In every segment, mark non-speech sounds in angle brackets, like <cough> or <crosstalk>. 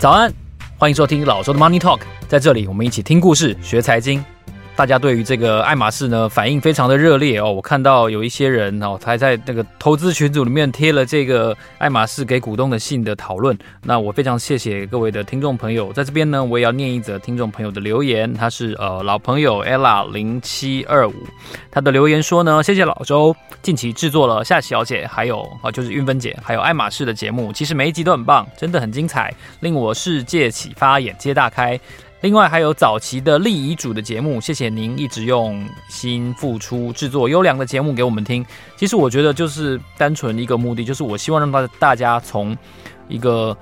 早安，欢迎收听老周的 Money Talk，在这里我们一起听故事、学财经。大家对于这个爱马仕呢，反应非常的热烈哦。我看到有一些人哦，还在那个投资群组里面贴了这个爱马仕给股东的信的讨论。那我非常谢谢各位的听众朋友，在这边呢，我也要念一则听众朋友的留言。他是呃老朋友 Ella 零七二五，他的留言说呢，谢谢老周近期制作了夏小姐还有啊就是韵芬姐还有爱马仕的节目，其实每一集都很棒，真的很精彩，令我世界启发，眼界大开。另外还有早期的立遗嘱的节目，谢谢您一直用心付出制作优良的节目给我们听。其实我觉得就是单纯一个目的，就是我希望让大大家从一个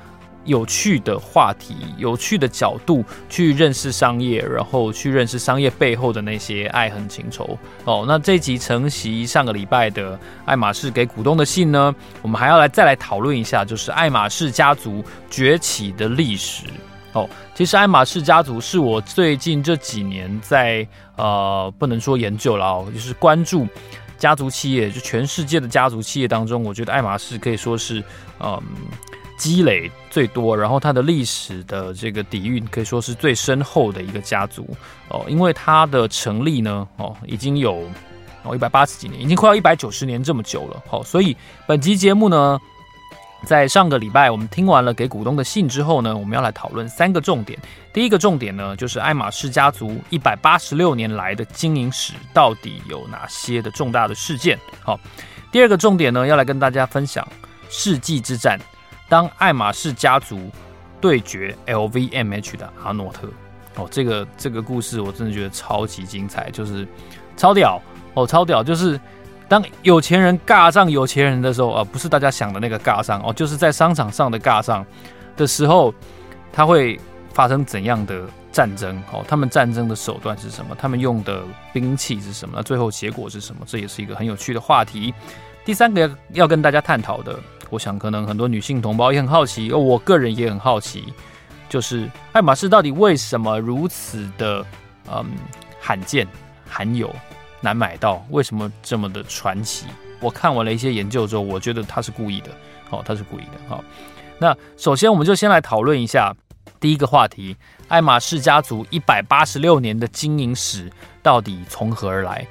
有趣的话题、有趣的角度去认识商业，然后去认识商业背后的那些爱恨情仇。哦，那这集承袭上个礼拜的爱马仕给股东的信呢，我们还要来再来讨论一下，就是爱马仕家族崛起的历史。哦，其实爱马仕家族是我最近这几年在呃，不能说研究了哦，就是关注家族企业，就全世界的家族企业当中，我觉得爱马仕可以说是嗯积累最多，然后它的历史的这个底蕴可以说是最深厚的一个家族哦，因为它的成立呢哦已经有哦一百八十几年，已经快要一百九十年这么久了，好，所以本集节目呢。在上个礼拜，我们听完了给股东的信之后呢，我们要来讨论三个重点。第一个重点呢，就是爱马仕家族一百八十六年来的经营史到底有哪些的重大的事件。好，第二个重点呢，要来跟大家分享世纪之战，当爱马仕家族对决 LVMH 的阿诺特。哦，这个这个故事我真的觉得超级精彩，就是超屌哦，超屌，就是。当有钱人尬上有钱人的时候，啊，不是大家想的那个尬上哦，就是在商场上的尬上的时候，他会发生怎样的战争？哦，他们战争的手段是什么？他们用的兵器是什么？那最后结果是什么？这也是一个很有趣的话题。第三个要跟大家探讨的，我想可能很多女性同胞也很好奇，哦，我个人也很好奇，就是爱马仕到底为什么如此的嗯罕见罕有？难买到，为什么这么的传奇？我看完了一些研究之后，我觉得他是故意的，哦，他是故意的，好。那首先，我们就先来讨论一下第一个话题：爱马仕家族一百八十六年的经营史到底从何而来？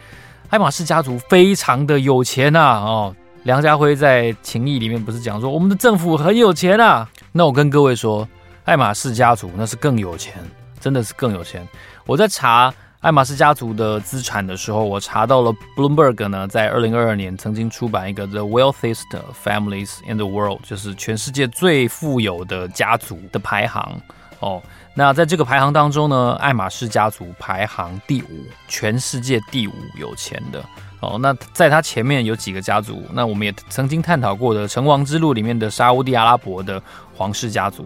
爱马仕家族非常的有钱呐，哦，梁家辉在《情义》里面不是讲说我们的政府很有钱啊？那我跟各位说，爱马仕家族那是更有钱，真的是更有钱。我在查。爱马仕家族的资产的时候，我查到了 Bloomberg 呢，在二零二二年曾经出版一个 The Wealthiest Families in the World，就是全世界最富有的家族的排行哦。那在这个排行当中呢，爱马仕家族排行第五，全世界第五有钱的哦。那在他前面有几个家族，那我们也曾经探讨过的《成王之路》里面的沙乌地阿拉伯的皇室家族。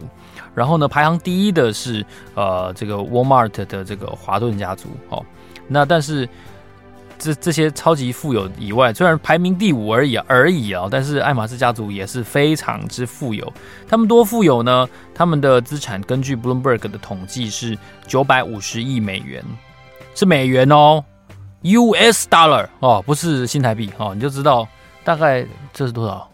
然后呢，排行第一的是呃这个 Walmart 的这个华顿家族哦。那但是这这些超级富有以外，虽然排名第五而已而已啊，但是爱马仕家族也是非常之富有。他们多富有呢？他们的资产根据 Bloomberg 的统计是九百五十亿美元，是美元哦，US dollar 哦，不是新台币哦，你就知道大概这是多少。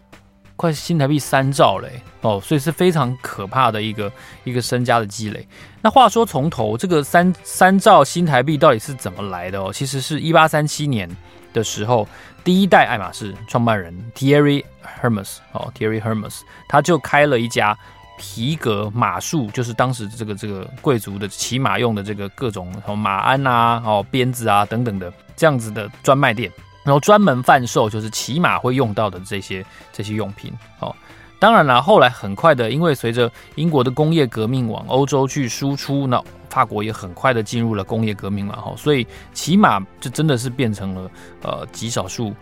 快新台币三兆嘞哦，所以是非常可怕的一个一个身家的积累。那话说从头，这个三三兆新台币到底是怎么来的哦？其实是一八三七年的时候，第一代爱马仕创办人 Thierry Hermes 哦，Thierry Hermes 他就开了一家皮革马术，就是当时这个这个贵族的骑马用的这个各种什么马鞍啊、哦鞭子啊等等的这样子的专卖店。然后专门贩售就是骑马会用到的这些这些用品哦。当然了，后来很快的，因为随着英国的工业革命往欧洲去输出，那法国也很快的进入了工业革命嘛，哈，所以骑马就真的是变成了呃极少数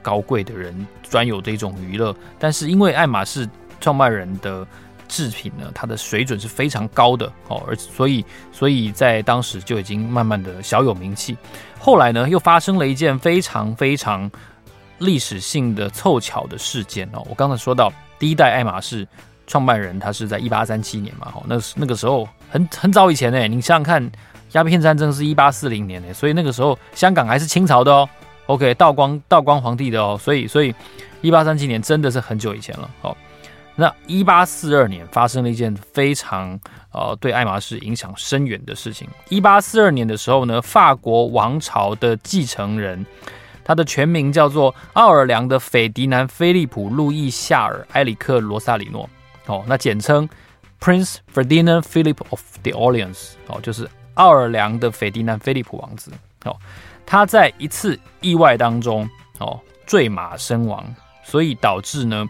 高贵的人专有的一种娱乐。但是因为爱马仕创办人的制品呢，它的水准是非常高的哦，而所以所以在当时就已经慢慢的小有名气。后来呢，又发生了一件非常非常历史性的凑巧的事件哦。我刚才说到第一代爱马仕创办人，他是在一八三七年嘛，哦，那那个时候很很早以前呢。你想想看，鸦片战争是一八四零年呢，所以那个时候香港还是清朝的哦。OK，道光道光皇帝的哦，所以所以一八三七年真的是很久以前了。哦，那一八四二年发生了一件非常呃对爱马仕影响深远的事情。一八四二年的时候呢，法国王朝的继承人，他的全名叫做奥尔良的斐迪南·菲利普·路易·夏尔·埃里克·罗萨里诺，哦，那简称 Prince Ferdinand Philip of the Orleans，哦，就是奥尔良的斐迪南·菲利普王子，哦，他在一次意外当中，哦，坠马身亡，所以导致呢，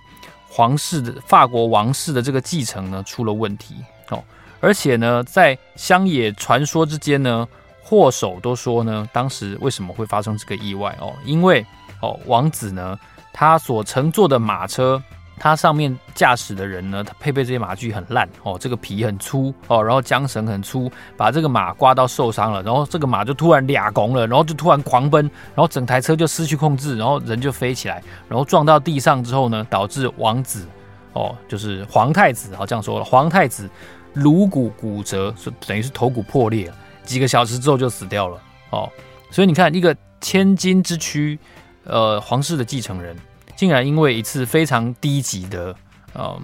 皇室的法国王室的这个继承呢出了问题，哦，而且呢，在乡野传说之间呢。祸首都说呢，当时为什么会发生这个意外哦？因为哦，王子呢，他所乘坐的马车，他上面驾驶的人呢，他配备这些马具很烂哦，这个皮很粗哦，然后缰绳很粗，把这个马刮到受伤了，然后这个马就突然俩拱了，然后就突然狂奔，然后整台车就失去控制，然后人就飞起来，然后撞到地上之后呢，导致王子哦，就是皇太子，好这样说了，皇太子颅骨骨折，是等于是头骨破裂了。几个小时之后就死掉了哦，所以你看，一个千金之躯，呃，皇室的继承人，竟然因为一次非常低级的呃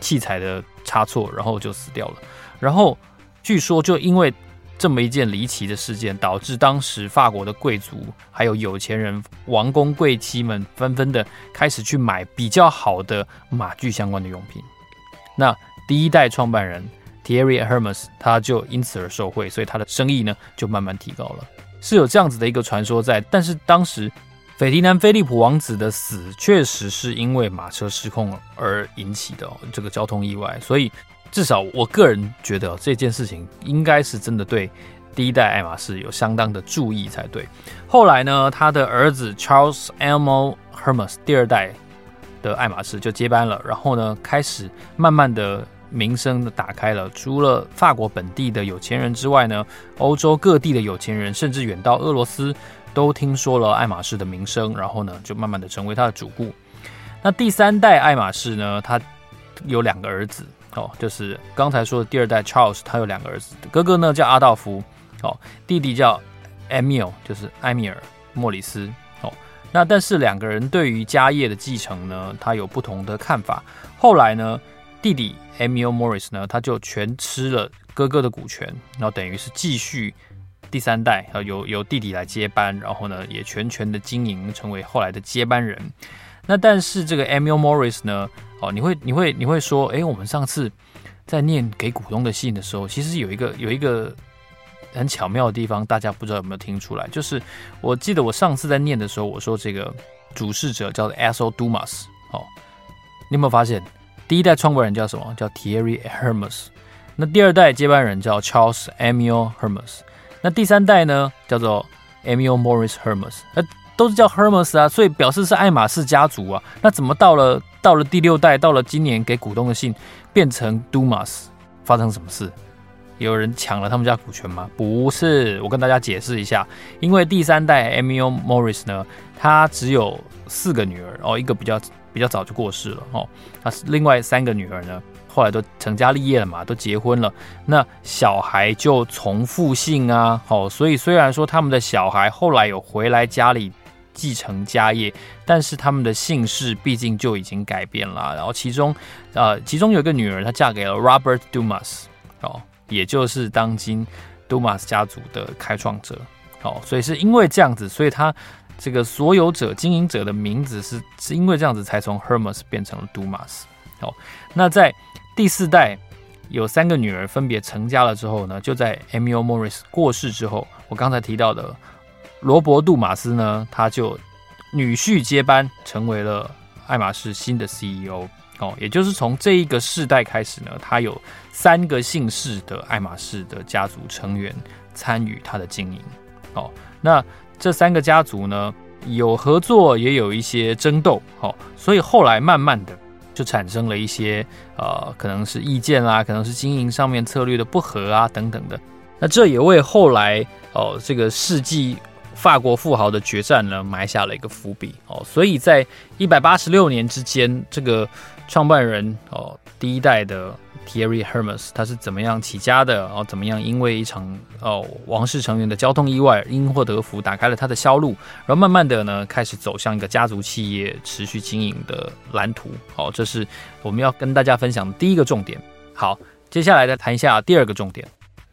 器材的差错，然后就死掉了。然后据说就因为这么一件离奇的事件，导致当时法国的贵族还有有钱人、王公贵戚们纷纷的开始去买比较好的马具相关的用品。那第一代创办人。Thierry Hermes，他就因此而受惠，所以他的生意呢就慢慢提高了，是有这样子的一个传说在。但是当时斐迪南·菲利普王子的死确实是因为马车失控而引起的这个交通意外，所以至少我个人觉得这件事情应该是真的对第一代爱马仕有相当的注意才对。后来呢，他的儿子 Charles Elmo Hermes 第二代的爱马仕就接班了，然后呢开始慢慢的。名声的打开了，除了法国本地的有钱人之外呢，欧洲各地的有钱人，甚至远到俄罗斯，都听说了爱马仕的名声，然后呢，就慢慢的成为他的主顾。那第三代爱马仕呢，他有两个儿子，哦，就是刚才说的第二代 Charles，他有两个儿子，哥哥呢叫阿道夫，哦，弟弟叫 Emil，就是埃米尔莫里斯，那但是两个人对于家业的继承呢，他有不同的看法。后来呢，弟弟 Emil Maurice 呢，他就全吃了哥哥的股权，然后等于是继续第三代，呃，由由弟弟来接班，然后呢，也全权的经营，成为后来的接班人。那但是这个 Emil Maurice 呢，哦，你会你会你会说，哎，我们上次在念给股东的信的时候，其实有一个有一个很巧妙的地方，大家不知道有没有听出来？就是我记得我上次在念的时候，我说这个主事者叫做 Esso Dumas，哦，你有没有发现？第一代创办人叫什么？叫 Thierry Hermes。那第二代接班人叫 Charles Emil Hermes。那第三代呢，叫做 Emil Maurice Hermes。那都是叫 Hermes 啊，所以表示是爱马仕家族啊。那怎么到了到了第六代，到了今年给股东的信变成 Dumas？发生什么事？有人抢了他们家股权吗？不是，我跟大家解释一下。因为第三代 e m i l Maurice 呢，他只有四个女儿哦，一个比较。比较早就过世了哦，那另外三个女儿呢，后来都成家立业了嘛，都结婚了。那小孩就从父姓啊，哦，所以虽然说他们的小孩后来有回来家里继承家业，但是他们的姓氏毕竟就已经改变了。然后其中，呃，其中有一个女儿，她嫁给了 Robert Dumas，哦，也就是当今 Dumas 家族的开创者，哦，所以是因为这样子，所以他。这个所有者、经营者的名字是是因为这样子才从 Hermes 变成了 Dumas。哦，那在第四代有三个女儿分别成家了之后呢，就在 Emil Maurice 过世之后，我刚才提到的罗伯·杜马斯呢，他就女婿接班成为了爱马仕新的 CEO。哦，也就是从这一个世代开始呢，他有三个姓氏的爱马仕的家族成员参与他的经营。哦，那。这三个家族呢，有合作，也有一些争斗，哦，所以后来慢慢的就产生了一些呃，可能是意见啦，可能是经营上面策略的不合啊，等等的。那这也为后来哦，这个世纪法国富豪的决战呢，埋下了一个伏笔哦。所以在一百八十六年之间，这个创办人哦，第一代的 Thierry Hermes，他是怎么样起家的？哦怎么样因为一场哦王室成员的交通意外，因祸得福，打开了他的销路，然后慢慢的呢开始走向一个家族企业持续经营的蓝图。好，这是我们要跟大家分享的第一个重点。好，接下来再谈一下第二个重点。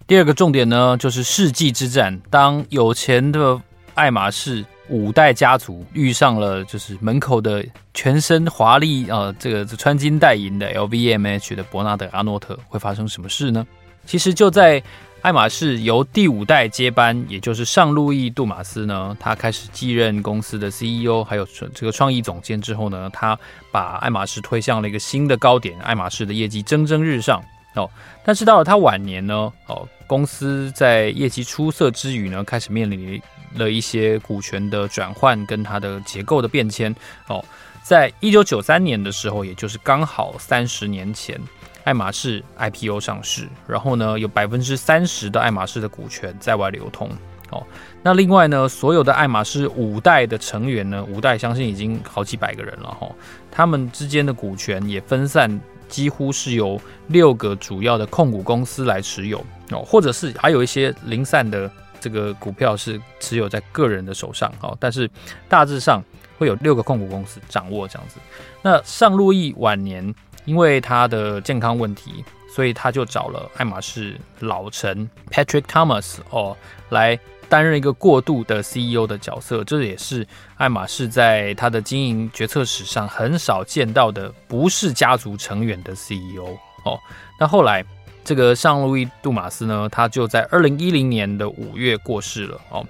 第二个重点呢，就是世纪之战。当有钱的爱马仕五代家族遇上了就是门口的全身华丽啊，这个穿金戴银的 LVMH 的伯纳德阿诺特，会发生什么事呢？其实就在爱马仕由第五代接班，也就是尚路易杜马斯呢，他开始继任公司的 CEO，还有这个创意总监之后呢，他把爱马仕推向了一个新的高点，爱马仕的业绩蒸蒸日上哦。但是到了他晚年呢，哦。公司在业绩出色之余呢，开始面临了一些股权的转换跟它的结构的变迁。哦，在一九九三年的时候，也就是刚好三十年前，爱马仕 IPO 上市，然后呢，有百分之三十的爱马仕的股权在外流通。哦，那另外呢，所有的爱马仕五代的成员呢，五代相信已经好几百个人了哈，他们之间的股权也分散。几乎是由六个主要的控股公司来持有哦，或者是还有一些零散的这个股票是持有在个人的手上哦，但是大致上会有六个控股公司掌握这样子。那尚路易晚年因为他的健康问题，所以他就找了爱马仕老臣 Patrick Thomas 哦来。担任一个过渡的 CEO 的角色，这也是爱马仕在他的经营决策史上很少见到的，不是家族成员的 CEO 哦。那后来这个上路易杜马斯呢，他就在二零一零年的五月过世了哦。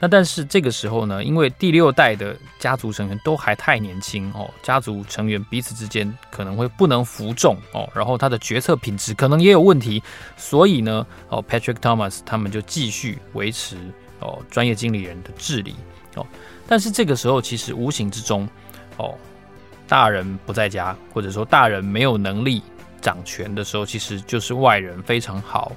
那但是这个时候呢，因为第六代的家族成员都还太年轻哦，家族成员彼此之间可能会不能服众哦，然后他的决策品质可能也有问题，所以呢，哦，Patrick Thomas 他们就继续维持。哦，专业经理人的治理哦，但是这个时候其实无形之中，哦，大人不在家，或者说大人没有能力掌权的时候，其实就是外人非常好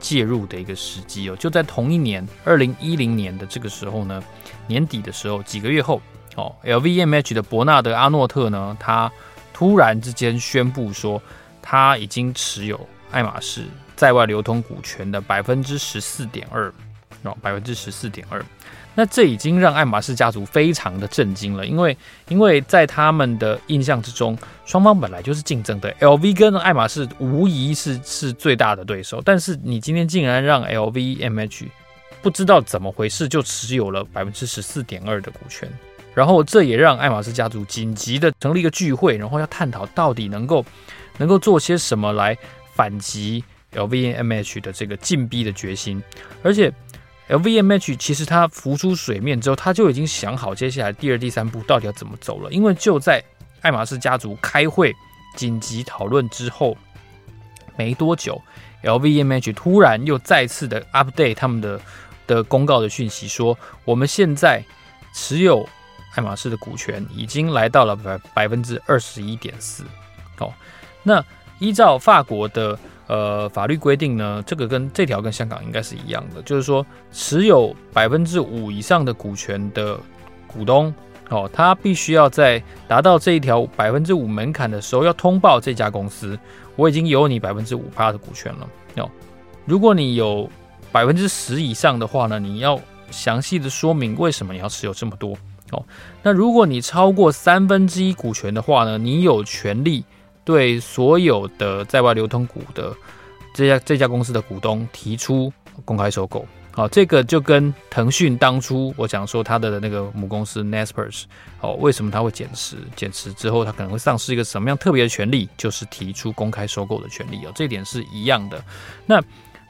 介入的一个时机哦。就在同一年，二零一零年的这个时候呢，年底的时候，几个月后，哦，LVMH 的伯纳德阿诺特呢，他突然之间宣布说，他已经持有爱马仕在外流通股权的百分之十四点二。哦，百分之十四点二，那这已经让爱马仕家族非常的震惊了，因为因为在他们的印象之中，双方本来就是竞争的，LV 跟爱马仕无疑是是最大的对手，但是你今天竟然让 LVMH 不知道怎么回事就持有了百分之十四点二的股权，然后这也让爱马仕家族紧急的成立一个聚会，然后要探讨到底能够能够做些什么来反击 LVMH 的这个禁逼的决心，而且。LVMH 其实它浮出水面之后，他就已经想好接下来第二、第三步到底要怎么走了。因为就在爱马仕家族开会紧急讨论之后没多久，LVMH 突然又再次的 update 他们的的公告的讯息，说我们现在持有爱马仕的股权已经来到了百百分之二十一点四。哦，那依照法国的。呃，法律规定呢，这个跟这条跟香港应该是一样的，就是说持有百分之五以上的股权的股东，哦，他必须要在达到这一条百分之五门槛的时候，要通报这家公司，我已经有你百分之五趴的股权了。哦，如果你有百分之十以上的话呢，你要详细的说明为什么你要持有这么多。哦，那如果你超过三分之一股权的话呢，你有权利。对所有的在外流通股的这家这家公司的股东提出公开收购，好，这个就跟腾讯当初我讲说他的那个母公司 Naspers，哦，为什么他会减持？减持之后他可能会丧失一个什么样特别的权利？就是提出公开收购的权利哦，这点是一样的。那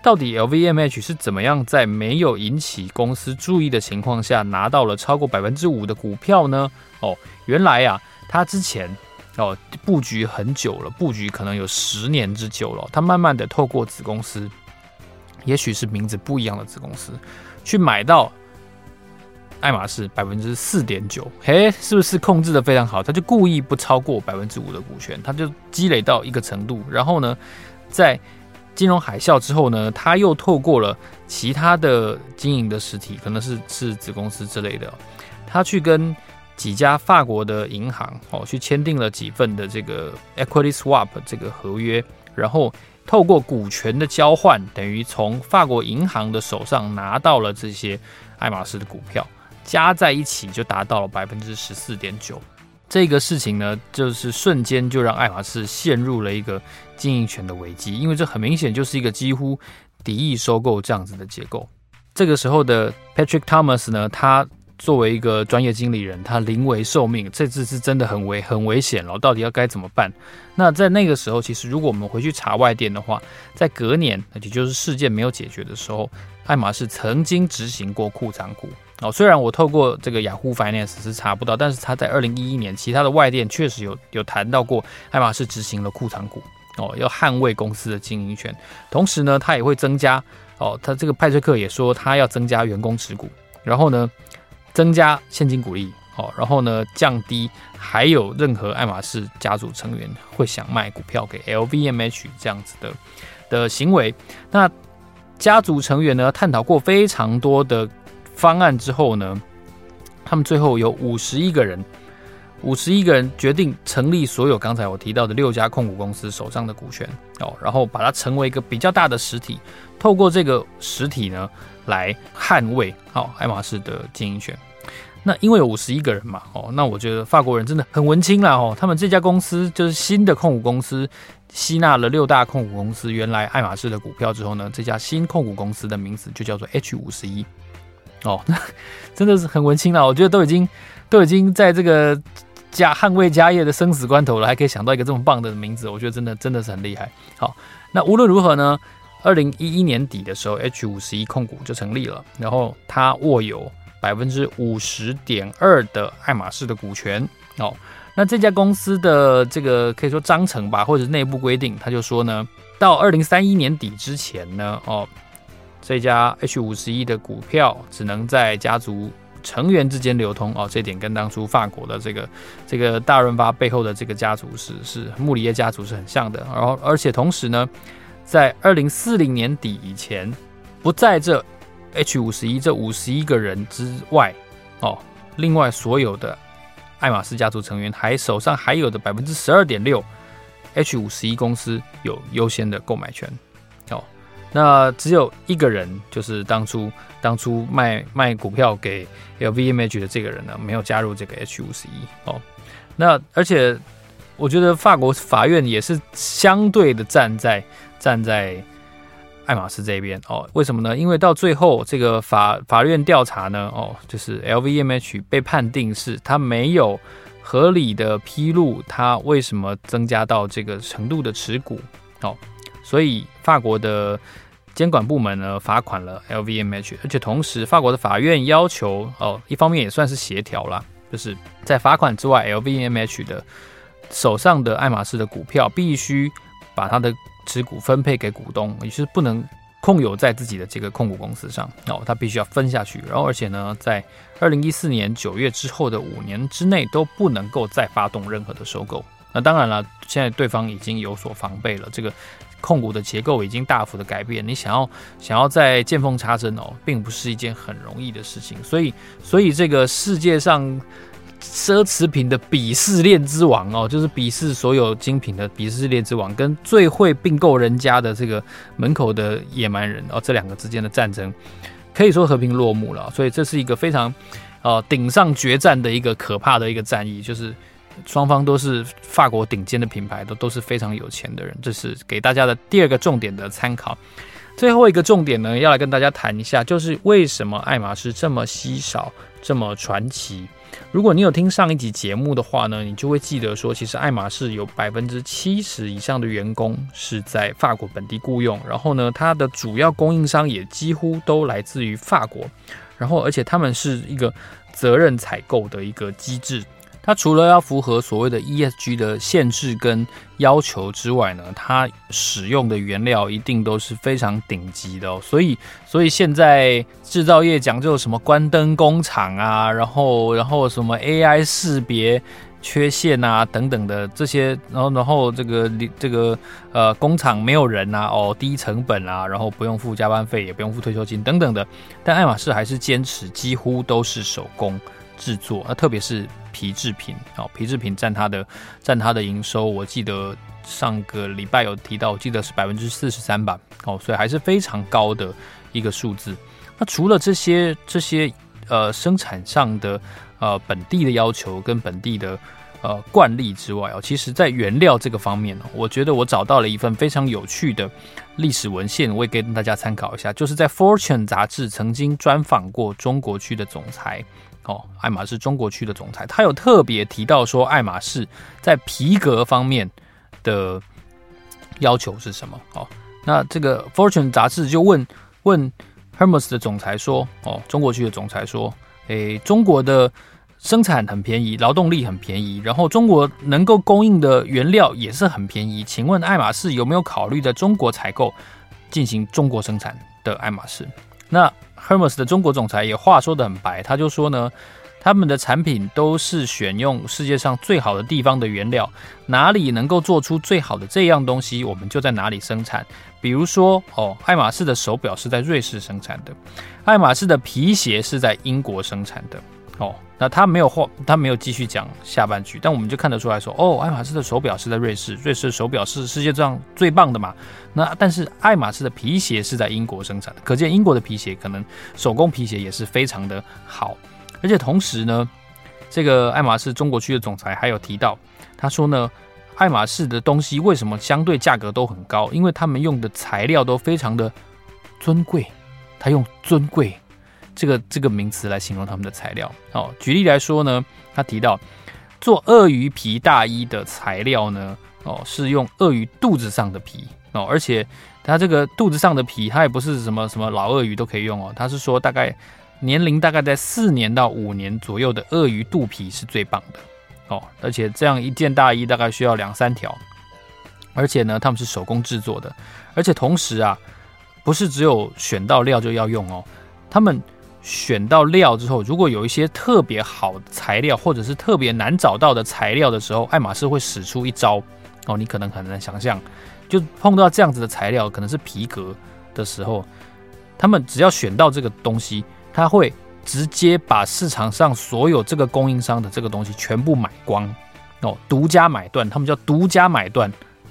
到底 LVMH 是怎么样在没有引起公司注意的情况下拿到了超过百分之五的股票呢？哦，原来啊，他之前。哦，布局很久了，布局可能有十年之久了。他慢慢的透过子公司，也许是名字不一样的子公司，去买到爱马仕百分之四点九。嘿，是不是控制的非常好？他就故意不超过百分之五的股权，他就积累到一个程度。然后呢，在金融海啸之后呢，他又透过了其他的经营的实体，可能是是子公司之类的，他去跟。几家法国的银行哦，去签订了几份的这个 equity swap 这个合约然后透过股权的交换，等于从法国银行的手上拿到了这些爱马仕的股票，加在一起就达到了百分之十四点九。这个事情呢，就是瞬间就让爱马仕陷入了一个经营权的危机，因为这很明显就是一个几乎敌意收购这样子的结构。这个时候的 Patrick Thomas 呢，他作为一个专业经理人，他临危受命，这次是真的很危很危险了，到底要该怎么办？那在那个时候，其实如果我们回去查外电的话，在隔年，也就是事件没有解决的时候，爱马仕曾经执行过库藏股。哦，虽然我透过这个雅虎 Finance 是查不到，但是他在二零一一年，其他的外电确实有有谈到过，爱马仕执行了库藏股，哦，要捍卫公司的经营权，同时呢，他也会增加，哦，他这个派翠克也说他要增加员工持股，然后呢，增加现金股利，哦，然后呢，降低还有任何爱马仕家族成员会想卖股票给 LVMH 这样子的的行为，那家族成员呢，探讨过非常多的。方案之后呢，他们最后有五十一个人，五十一个人决定成立所有刚才我提到的六家控股公司手上的股权哦，然后把它成为一个比较大的实体，透过这个实体呢来捍卫好爱马仕的经营权。那因为有五十一个人嘛，哦，那我觉得法国人真的很文青啦哦，他们这家公司就是新的控股公司，吸纳了六大控股公司原来爱马仕的股票之后呢，这家新控股公司的名字就叫做 H 五十一。哦，那 <laughs> 真的是很文青了。我觉得都已经都已经在这个家捍卫家业的生死关头了，还可以想到一个这么棒的名字，我觉得真的真的是很厉害。好，那无论如何呢，二零一一年底的时候，H 五十一控股就成立了，然后他握有百分之五十点二的爱马仕的股权。哦，那这家公司的这个可以说章程吧，或者内部规定，他就说呢，到二零三一年底之前呢，哦。这家 H 五十一的股票只能在家族成员之间流通哦，这点跟当初法国的这个这个大润发背后的这个家族是是穆里耶家族是很像的。然后而且同时呢，在二零四零年底以前，不在这 H 五十一这五十一个人之外哦，另外所有的爱马仕家族成员还手上还有的百分之十二点六，H 五十一公司有优先的购买权哦。那只有一个人，就是当初当初卖卖股票给 LVMH 的这个人呢，没有加入这个 H 五十一哦。那而且我觉得法国法院也是相对的站在站在爱马仕这边哦。为什么呢？因为到最后这个法法院调查呢，哦，就是 LVMH 被判定是他没有合理的披露他为什么增加到这个程度的持股哦。所以法国的监管部门呢，罚款了 LVMH，而且同时法国的法院要求哦，一方面也算是协调啦，就是在罚款之外，LVMH 的手上的爱马仕的股票必须把它的持股分配给股东，也是不能控有在自己的这个控股公司上哦，他必须要分下去。然后而且呢，在二零一四年九月之后的五年之内都不能够再发动任何的收购。那当然了，现在对方已经有所防备了，这个。控股的结构已经大幅的改变，你想要想要再见缝插针哦，并不是一件很容易的事情。所以，所以这个世界上奢侈品的鄙视链之王哦，就是鄙视所有精品的鄙视链之王，跟最会并购人家的这个门口的野蛮人哦，这两个之间的战争可以说和平落幕了。所以，这是一个非常呃顶上决战的一个可怕的一个战役，就是。双方都是法国顶尖的品牌，都都是非常有钱的人，这是给大家的第二个重点的参考。最后一个重点呢，要来跟大家谈一下，就是为什么爱马仕这么稀少、这么传奇。如果你有听上一集节目的话呢，你就会记得说，其实爱马仕有百分之七十以上的员工是在法国本地雇佣，然后呢，它的主要供应商也几乎都来自于法国，然后而且他们是一个责任采购的一个机制。它除了要符合所谓的 ESG 的限制跟要求之外呢，它使用的原料一定都是非常顶级的哦。所以，所以现在制造业讲究什么关灯工厂啊，然后，然后什么 AI 识别缺陷啊等等的这些，然后，然后这个这个呃工厂没有人啊，哦，低成本啊，然后不用付加班费，也不用付退休金等等的。但爱马仕还是坚持几乎都是手工制作，啊，特别是。皮制品，哦，皮制品占它的占它的营收，我记得上个礼拜有提到，我记得是百分之四十三吧，哦，所以还是非常高的一个数字。那除了这些这些呃生产上的呃本地的要求跟本地的呃惯例之外哦，其实在原料这个方面呢，我觉得我找到了一份非常有趣的历史文献，我也给大家参考一下，就是在《Fortune》杂志曾经专访过中国区的总裁。哦，爱马仕中国区的总裁，他有特别提到说，爱马仕在皮革方面的要求是什么？哦，那这个 Fortune 杂志就问问 Hermes 的总裁说，哦，中国区的总裁说，诶，中国的生产很便宜，劳动力很便宜，然后中国能够供应的原料也是很便宜，请问爱马仕有没有考虑在中国采购，进行中国生产的爱马仕？那 Hermes 的中国总裁也话说的很白，他就说呢，他们的产品都是选用世界上最好的地方的原料，哪里能够做出最好的这样东西，我们就在哪里生产。比如说，哦，爱马仕的手表是在瑞士生产的，爱马仕的皮鞋是在英国生产的。哦，那他没有话，他没有继续讲下半句，但我们就看得出来说，哦，爱马仕的手表是在瑞士，瑞士的手表是世界上最棒的嘛。那但是爱马仕的皮鞋是在英国生产的，可见英国的皮鞋可能手工皮鞋也是非常的好。而且同时呢，这个爱马仕中国区的总裁还有提到，他说呢，爱马仕的东西为什么相对价格都很高？因为他们用的材料都非常的尊贵，他用尊贵。这个这个名词来形容他们的材料哦。举例来说呢，他提到做鳄鱼皮大衣的材料呢，哦，是用鳄鱼肚子上的皮哦，而且它这个肚子上的皮，它也不是什么什么老鳄鱼都可以用哦。他是说大概年龄大概在四年到五年左右的鳄鱼肚皮是最棒的哦。而且这样一件大衣大概需要两三条，而且呢，他们是手工制作的，而且同时啊，不是只有选到料就要用哦，他们。选到料之后，如果有一些特别好的材料，或者是特别难找到的材料的时候，爱马仕会使出一招哦，你可能很难想象，就碰到这样子的材料，可能是皮革的时候，他们只要选到这个东西，他会直接把市场上所有这个供应商的这个东西全部买光哦，独家买断，他们叫独家买断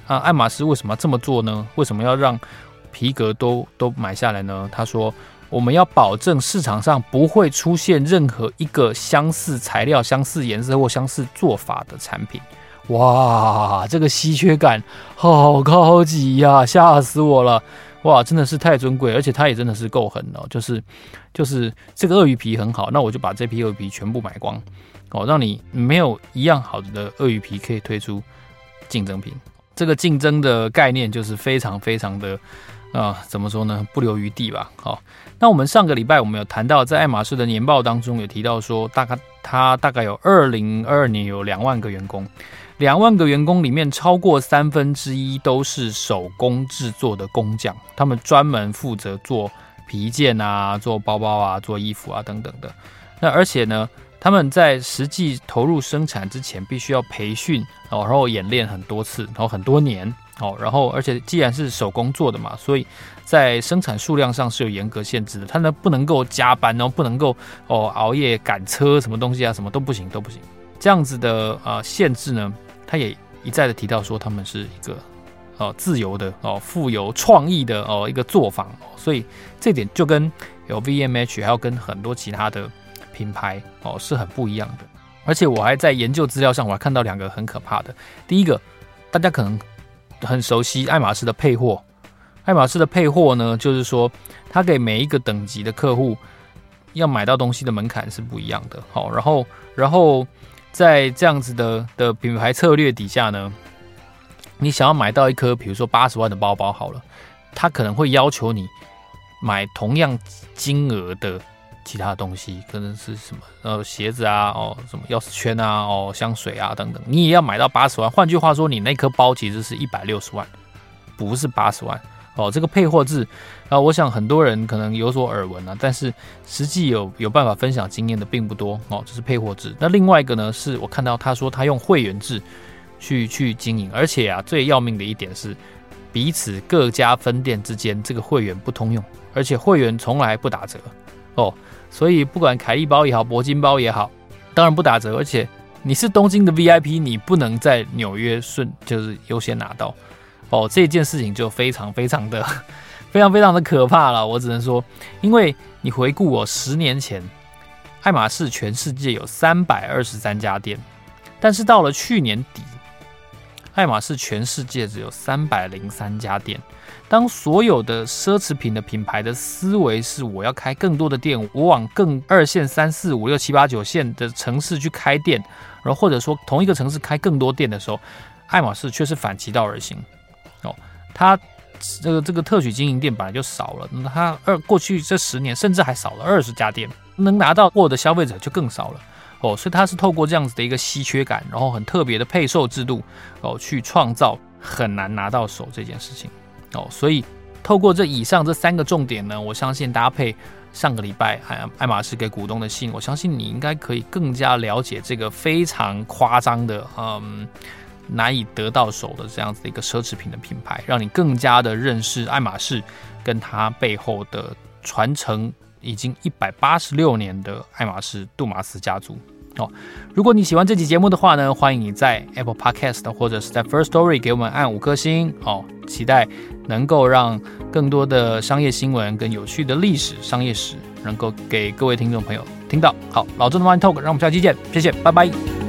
啊。爱马仕为什么这么做呢？为什么要让皮革都都买下来呢？他说。我们要保证市场上不会出现任何一个相似材料、相似颜色或相似做法的产品。哇，这个稀缺感好高级呀，吓死我了！哇，真的是太尊贵，而且它也真的是够狠哦。就是就是这个鳄鱼皮很好，那我就把这批鳄鱼皮全部买光哦，让你没有一样好的鳄鱼皮可以推出竞争品。这个竞争的概念就是非常非常的。啊、怎么说呢？不留余地吧。好、那我们上个礼拜我们有谈到，在爱马仕的年报当中有提到说，大概他大概有二零二二年有两万个员工，两万个员工里面超过三分之一都是手工制作的工匠，他们专门负责做皮件啊、做包包啊、做衣服啊等等的。那而且呢，他们在实际投入生产之前，必须要培训，然后演练很多次，然后很多年。哦，然后而且既然是手工做的嘛，所以在生产数量上是有严格限制的。他呢不能够加班，然后不能够哦熬夜赶车，什么东西啊，什么都不行，都不行。这样子的呃限制呢，他也一再的提到说他们是一个哦自由的哦富有创意的哦一个作坊。所以这点就跟有 VMH 还有跟很多其他的品牌哦是很不一样的。而且我还在研究资料上，我还看到两个很可怕的。第一个，大家可能。很熟悉爱马仕的配货，爱马仕的配货呢，就是说，他给每一个等级的客户要买到东西的门槛是不一样的。好，然后，然后在这样子的的品牌策略底下呢，你想要买到一颗，比如说八十万的包包好了，他可能会要求你买同样金额的。其他东西可能是什么呃鞋子啊哦什么钥匙圈啊哦香水啊等等，你也要买到八十万。换句话说，你那颗包其实是一百六十万，不是八十万哦。这个配货制啊，我想很多人可能有所耳闻啊，但是实际有有办法分享经验的并不多哦。这是配货制。那另外一个呢，是我看到他说他用会员制去去经营，而且啊最要命的一点是彼此各家分店之间这个会员不通用，而且会员从来不打折哦。所以不管凯利包也好，铂金包也好，当然不打折，而且你是东京的 VIP，你不能在纽约顺就是优先拿到哦。这件事情就非常非常的 <laughs> 非常非常的可怕了。我只能说，因为你回顾我十年前，爱马仕全世界有三百二十三家店，但是到了去年底，爱马仕全世界只有三百零三家店。当所有的奢侈品的品牌的思维是我要开更多的店，我往更二线、三四五六七八九线的城市去开店，然后或者说同一个城市开更多店的时候，爱马仕却是反其道而行。哦，它这个这个特许经营店本来就少了，那它二过去这十年甚至还少了二十家店，能拿到货的消费者就更少了。哦，所以它是透过这样子的一个稀缺感，然后很特别的配售制度，哦，去创造很难拿到手这件事情。哦，所以透过这以上这三个重点呢，我相信搭配上个礼拜爱爱马仕给股东的信，我相信你应该可以更加了解这个非常夸张的，嗯，难以得到手的这样子的一个奢侈品的品牌，让你更加的认识爱马仕跟它背后的传承已经一百八十六年的爱马仕杜马斯家族。哦，如果你喜欢这期节目的话呢，欢迎你在 Apple Podcast 或者是在 First Story 给我们按五颗星哦。期待能够让更多的商业新闻跟有趣的历史商业史能够给各位听众朋友听到。好，老郑的 Money Talk，让我们下期见，谢谢，拜拜。